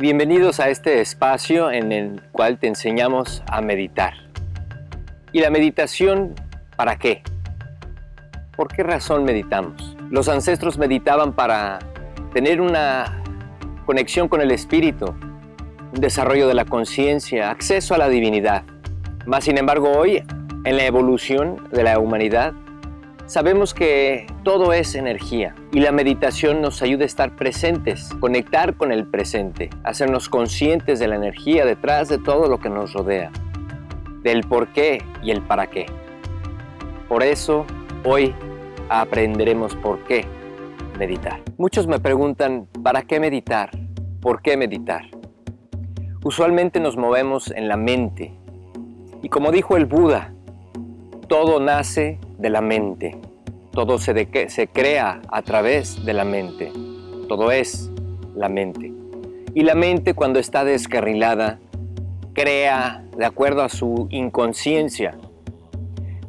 Bienvenidos a este espacio en el cual te enseñamos a meditar. ¿Y la meditación para qué? ¿Por qué razón meditamos? Los ancestros meditaban para tener una conexión con el espíritu, un desarrollo de la conciencia, acceso a la divinidad. Más sin embargo, hoy, en la evolución de la humanidad, sabemos que todo es energía y la meditación nos ayuda a estar presentes, conectar con el presente, hacernos conscientes de la energía detrás de todo lo que nos rodea, del por qué y el para qué. Por eso, hoy aprenderemos por qué meditar. Muchos me preguntan, ¿para qué meditar? ¿Por qué meditar? Usualmente nos movemos en la mente. Y como dijo el Buda, todo nace de la mente. Todo se, se crea a través de la mente. Todo es la mente. Y la mente cuando está descarrilada, crea de acuerdo a su inconsciencia.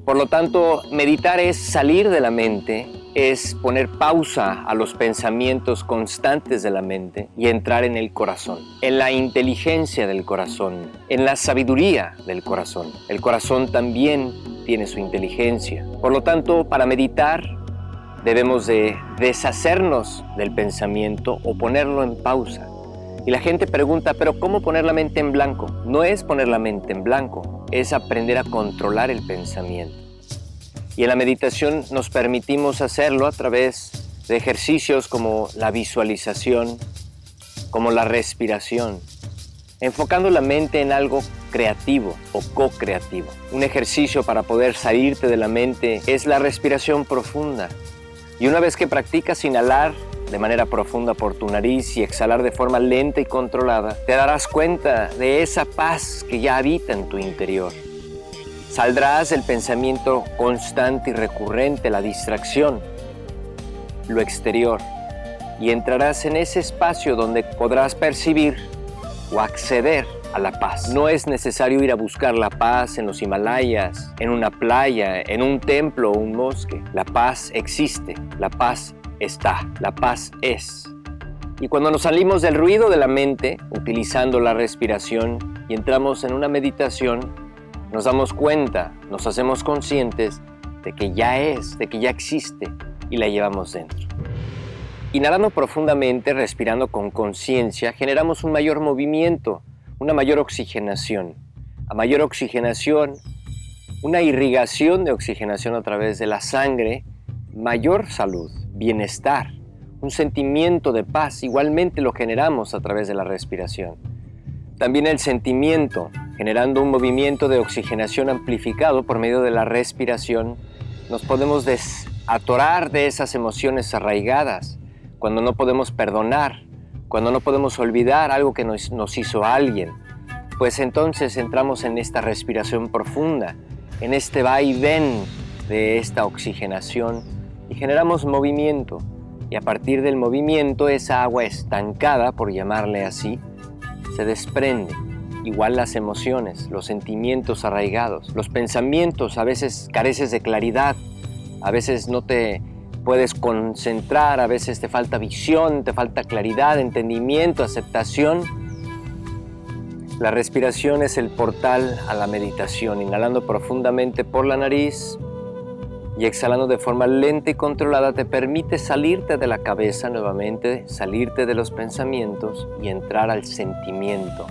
Por lo tanto, meditar es salir de la mente es poner pausa a los pensamientos constantes de la mente y entrar en el corazón, en la inteligencia del corazón, en la sabiduría del corazón. El corazón también tiene su inteligencia. Por lo tanto, para meditar debemos de deshacernos del pensamiento o ponerlo en pausa. Y la gente pregunta, pero ¿cómo poner la mente en blanco? No es poner la mente en blanco, es aprender a controlar el pensamiento. Y en la meditación nos permitimos hacerlo a través de ejercicios como la visualización, como la respiración, enfocando la mente en algo creativo o co-creativo. Un ejercicio para poder salirte de la mente es la respiración profunda. Y una vez que practicas inhalar de manera profunda por tu nariz y exhalar de forma lenta y controlada, te darás cuenta de esa paz que ya habita en tu interior. Saldrás del pensamiento constante y recurrente, la distracción, lo exterior, y entrarás en ese espacio donde podrás percibir o acceder a la paz. No es necesario ir a buscar la paz en los Himalayas, en una playa, en un templo o un bosque. La paz existe, la paz está, la paz es. Y cuando nos salimos del ruido de la mente, utilizando la respiración y entramos en una meditación, nos damos cuenta, nos hacemos conscientes de que ya es, de que ya existe y la llevamos dentro. Inhalando profundamente, respirando con conciencia, generamos un mayor movimiento, una mayor oxigenación. A mayor oxigenación, una irrigación de oxigenación a través de la sangre, mayor salud, bienestar, un sentimiento de paz, igualmente lo generamos a través de la respiración. También el sentimiento, generando un movimiento de oxigenación amplificado por medio de la respiración, nos podemos desatorar de esas emociones arraigadas, cuando no podemos perdonar, cuando no podemos olvidar algo que nos, nos hizo alguien, pues entonces entramos en esta respiración profunda, en este va y ven de esta oxigenación y generamos movimiento. Y a partir del movimiento, esa agua estancada, por llamarle así, se desprende. Igual las emociones, los sentimientos arraigados, los pensamientos, a veces careces de claridad, a veces no te puedes concentrar, a veces te falta visión, te falta claridad, entendimiento, aceptación. La respiración es el portal a la meditación, inhalando profundamente por la nariz y exhalando de forma lenta y controlada te permite salirte de la cabeza nuevamente, salirte de los pensamientos y entrar al sentimiento,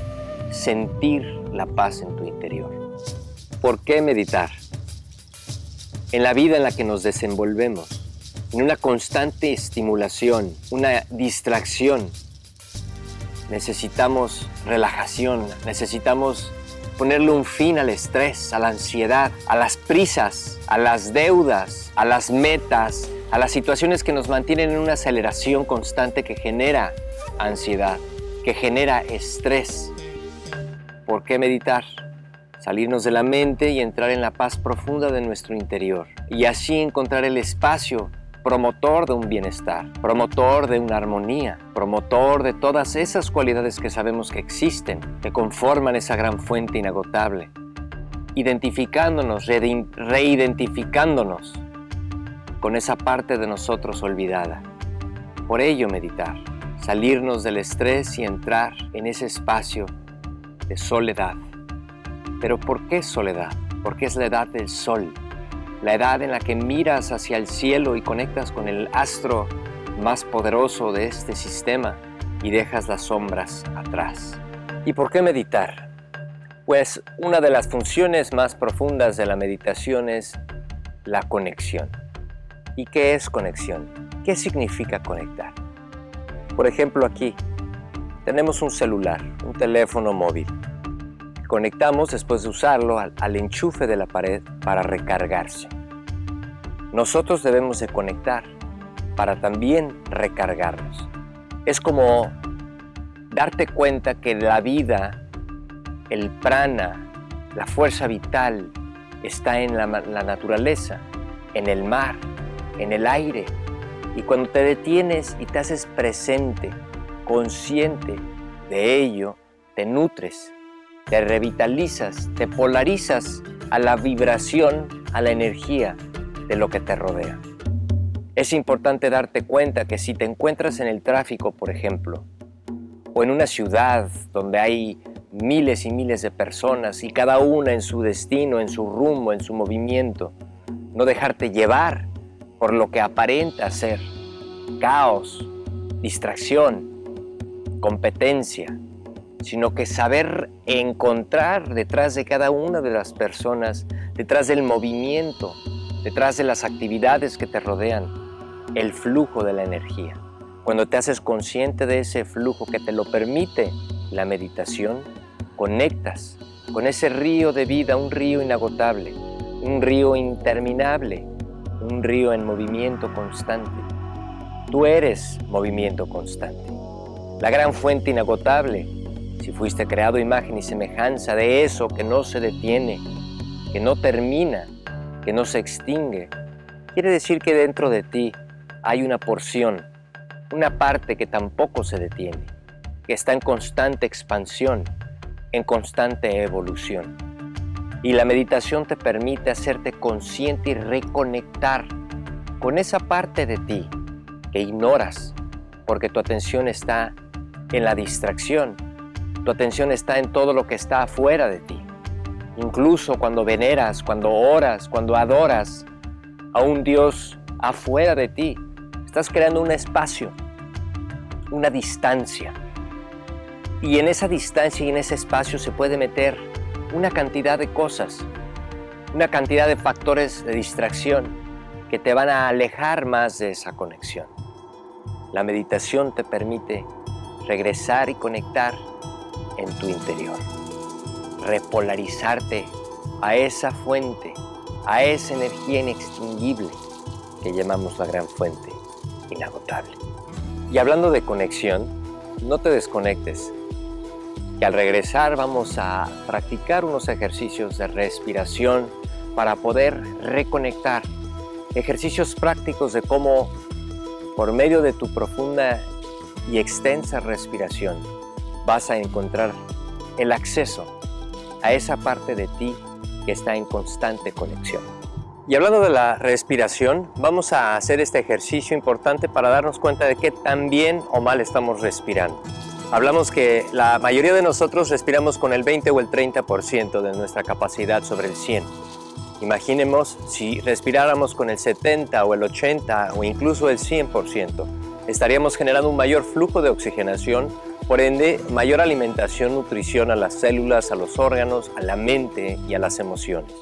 sentir la paz en tu interior. ¿Por qué meditar? En la vida en la que nos desenvolvemos, en una constante estimulación, una distracción, necesitamos relajación, necesitamos ponerle un fin al estrés, a la ansiedad, a las prisas, a las deudas, a las metas, a las situaciones que nos mantienen en una aceleración constante que genera ansiedad, que genera estrés. ¿Por qué meditar? Salirnos de la mente y entrar en la paz profunda de nuestro interior y así encontrar el espacio promotor de un bienestar, promotor de una armonía, promotor de todas esas cualidades que sabemos que existen, que conforman esa gran fuente inagotable, identificándonos, reidentificándonos con esa parte de nosotros olvidada. Por ello meditar, salirnos del estrés y entrar en ese espacio de soledad. Pero ¿por qué soledad? Porque es la edad del sol, la edad en la que miras hacia el cielo y conectas con el astro más poderoso de este sistema y dejas las sombras atrás. ¿Y por qué meditar? Pues una de las funciones más profundas de la meditación es la conexión. ¿Y qué es conexión? ¿Qué significa conectar? Por ejemplo, aquí tenemos un celular, un teléfono móvil. Conectamos después de usarlo al, enchufe de la pared para recargarse. Nosotros debemos de conectar para también recargarnos. Es como darte cuenta que la vida, el prana, la fuerza vital está en la, la naturaleza, en el mar, en el aire. Y cuando te detienes y te haces presente, consciente de ello, te nutres, te revitalizas, te polarizas a la vibración, a la energía de lo que te rodea. Es importante darte cuenta que si te encuentras en el tráfico, por ejemplo, o en una ciudad donde hay miles y miles de personas y cada una en su destino, en su rumbo, en su movimiento, no dejarte llevar por lo que aparenta ser caos, distracción, competencia, sino que saber encontrar detrás de cada una de las personas, detrás del movimiento, detrás de las actividades que te rodean, el flujo de la energía. Cuando te haces consciente de ese flujo que te lo permite la meditación, conectas con ese río de vida, un río inagotable, un río interminable, un río en movimiento constante. Tú eres movimiento constante, la gran fuente inagotable. Si fuiste creado imagen y semejanza de eso que no se detiene, que no termina, que no se extingue, quiere decir que dentro de ti hay una porción, una parte que tampoco se detiene, que está en constante expansión, en constante evolución. Y la meditación te permite hacerte consciente y reconectar con esa parte de ti que ignoras porque tu atención está en la distracción, tu atención está en todo lo que está afuera de ti. Incluso cuando veneras, cuando oras, cuando adoras a un Dios afuera de ti, estás creando un espacio, una distancia. Y en esa distancia y en ese espacio se puede meter una cantidad de cosas, una cantidad de factores de distracción que te van a alejar más de esa conexión. La meditación te permite regresar y conectar en tu interior, repolarizarte a esa fuente, a esa energía inextinguible que llamamos la gran fuente inagotable. Y hablando de conexión, no te desconectes, que al regresar vamos a practicar unos ejercicios de respiración para poder reconectar, ejercicios prácticos de cómo por medio de tu profunda y extensa respiración vas a encontrar el acceso a esa parte de ti que está en constante conexión. Y hablando de la respiración, vamos a hacer este ejercicio importante para darnos cuenta de qué tan bien o mal estamos respirando. Hablamos que la mayoría de nosotros respiramos con el 20 o el 30% de nuestra capacidad sobre el 100. Imaginemos si respiráramos con el 70 o el 80 o incluso el 100%, estaríamos generando un mayor flujo de oxigenación, por ende mayor alimentación, nutrición a las células, a los órganos, a la mente y a las emociones.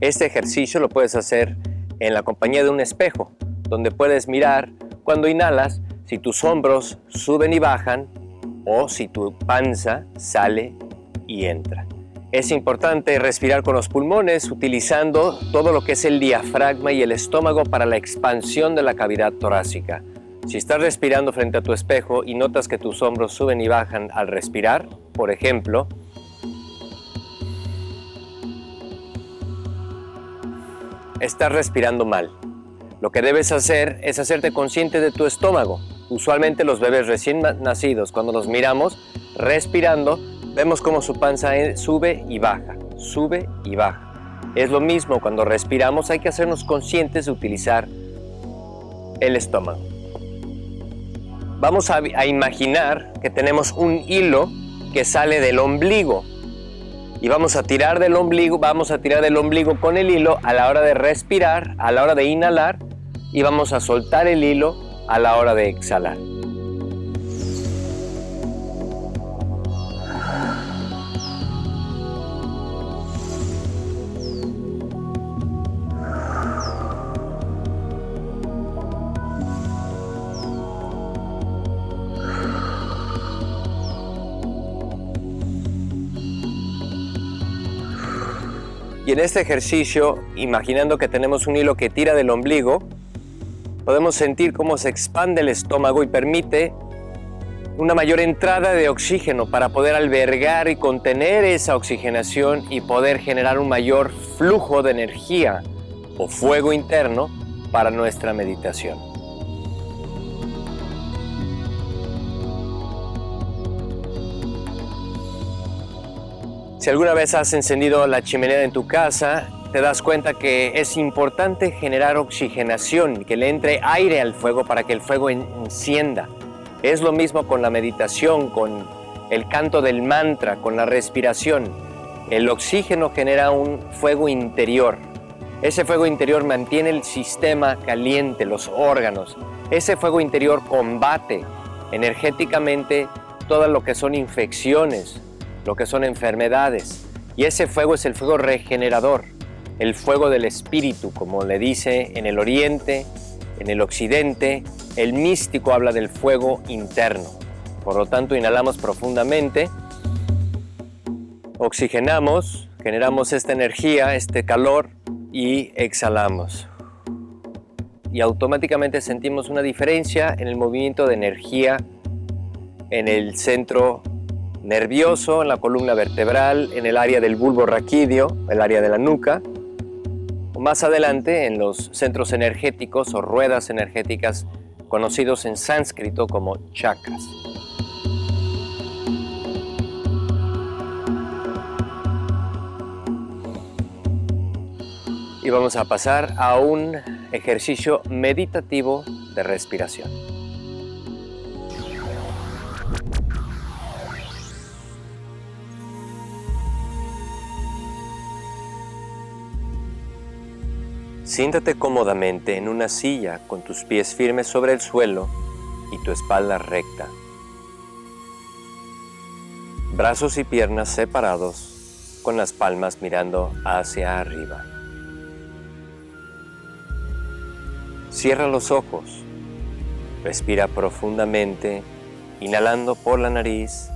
Este ejercicio lo puedes hacer en la compañía de un espejo, donde puedes mirar cuando inhalas si tus hombros suben y bajan o si tu panza sale y entra. Es importante respirar con los pulmones utilizando todo lo que es el diafragma y el estómago para la expansión de la cavidad torácica. Si estás respirando frente a tu espejo y notas que tus hombros suben y bajan al respirar, por ejemplo, estás respirando mal. Lo que debes hacer es hacerte consciente de tu estómago. Usualmente los bebés recién nacidos, cuando los miramos respirando, vemos cómo su panza sube y baja, sube y baja. Es lo mismo cuando respiramos, hay que hacernos conscientes de utilizar el estómago. Vamos a, imaginar que tenemos un hilo que sale del ombligo y vamos a tirar del ombligo, vamos a tirar del ombligo con el hilo a la hora de respirar, a la hora de inhalar y vamos a soltar el hilo a la hora de exhalar. Y en este ejercicio, imaginando que tenemos un hilo que tira del ombligo, podemos sentir cómo se expande el estómago y permite una mayor entrada de oxígeno para poder albergar y contener esa oxigenación y poder generar un mayor flujo de energía o fuego interno para nuestra meditación. Si alguna vez has encendido la chimenea en tu casa, te das cuenta que es importante generar oxigenación, que le entre aire al fuego para que el fuego encienda. Es lo mismo con la meditación, con el canto del mantra, con la respiración. El oxígeno genera un fuego interior. Ese fuego interior mantiene el sistema caliente, los órganos. Ese fuego interior combate energéticamente todo lo que son infecciones, lo que son enfermedades. Y ese fuego es el fuego regenerador, el fuego del espíritu, como le dice en el oriente, en el occidente, el místico habla del fuego interno. Por lo tanto, inhalamos profundamente, oxigenamos, generamos esta energía, este calor y exhalamos. Y automáticamente sentimos una diferencia en el movimiento de energía en el centro nervioso en la columna vertebral, en el área del bulbo raquídeo, el área de la nuca, más adelante en los centros energéticos o ruedas energéticas conocidos en sánscrito como chakras. Y vamos a pasar a un ejercicio meditativo de respiración. Siéntate cómodamente en una silla con tus pies firmes sobre el suelo y tu espalda recta. Brazos y piernas separados con las palmas mirando hacia arriba. Cierra los ojos. Respira profundamente, inhalando por la nariz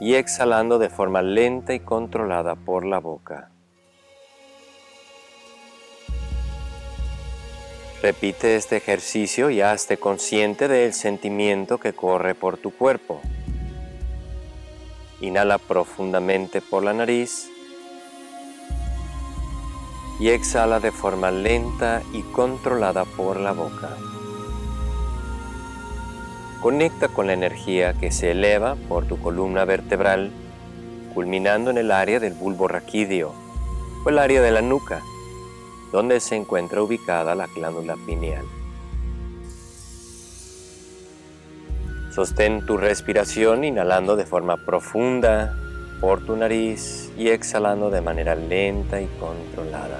y exhalando de forma lenta y controlada por la boca. Repite este ejercicio y hazte consciente del sentimiento que corre por tu cuerpo. Inhala profundamente por la nariz y exhala de forma lenta y controlada por la boca. Conecta con la energía que se eleva por tu columna vertebral, culminando en el área del bulbo raquídeo o el área de la nuca donde se encuentra ubicada la glándula pineal. Sostén tu respiración inhalando de forma profunda por tu nariz y exhalando de manera lenta y controlada.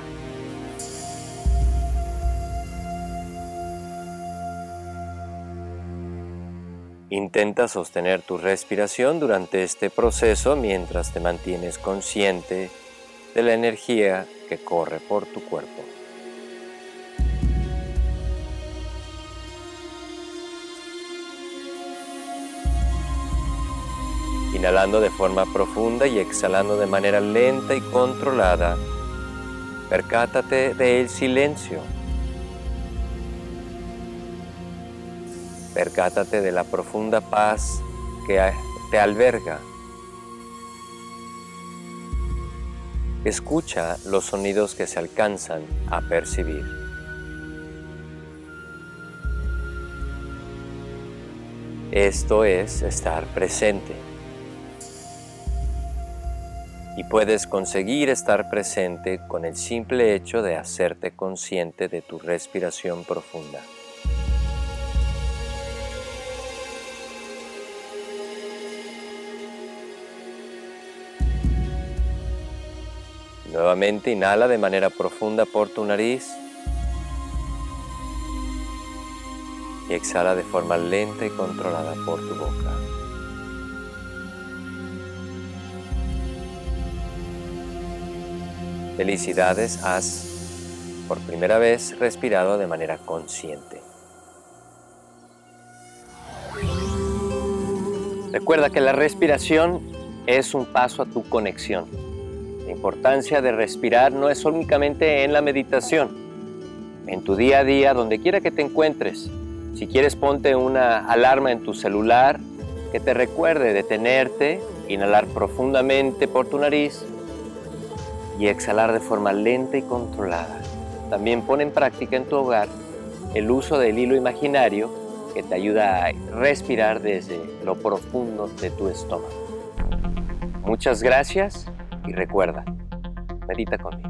Intenta sostener tu respiración durante este proceso mientras te mantienes consciente de la energía que corre por tu cuerpo. Inhalando de forma profunda y exhalando de manera lenta y controlada, percátate del silencio. Percátate de la profunda paz que te alberga Escucha los sonidos que se alcanzan a percibir. Esto es estar presente. Y puedes conseguir estar presente con el simple hecho de hacerte consciente de tu respiración profunda. Nuevamente inhala de manera profunda por tu nariz y exhala de forma lenta y controlada por tu boca. Felicidades, has por primera vez respirado de manera consciente. Recuerda que la respiración es un paso a tu conexión. La importancia de respirar no es únicamente en la meditación, en tu día a día, donde quiera que te encuentres. Si quieres, ponte una alarma en tu celular que te recuerde detenerte, inhalar profundamente por tu nariz y exhalar de forma lenta y controlada. También pon en práctica en tu hogar el uso del hilo imaginario que te ayuda a respirar desde lo profundo de tu estómago. Muchas gracias y recuerda, medita conmigo.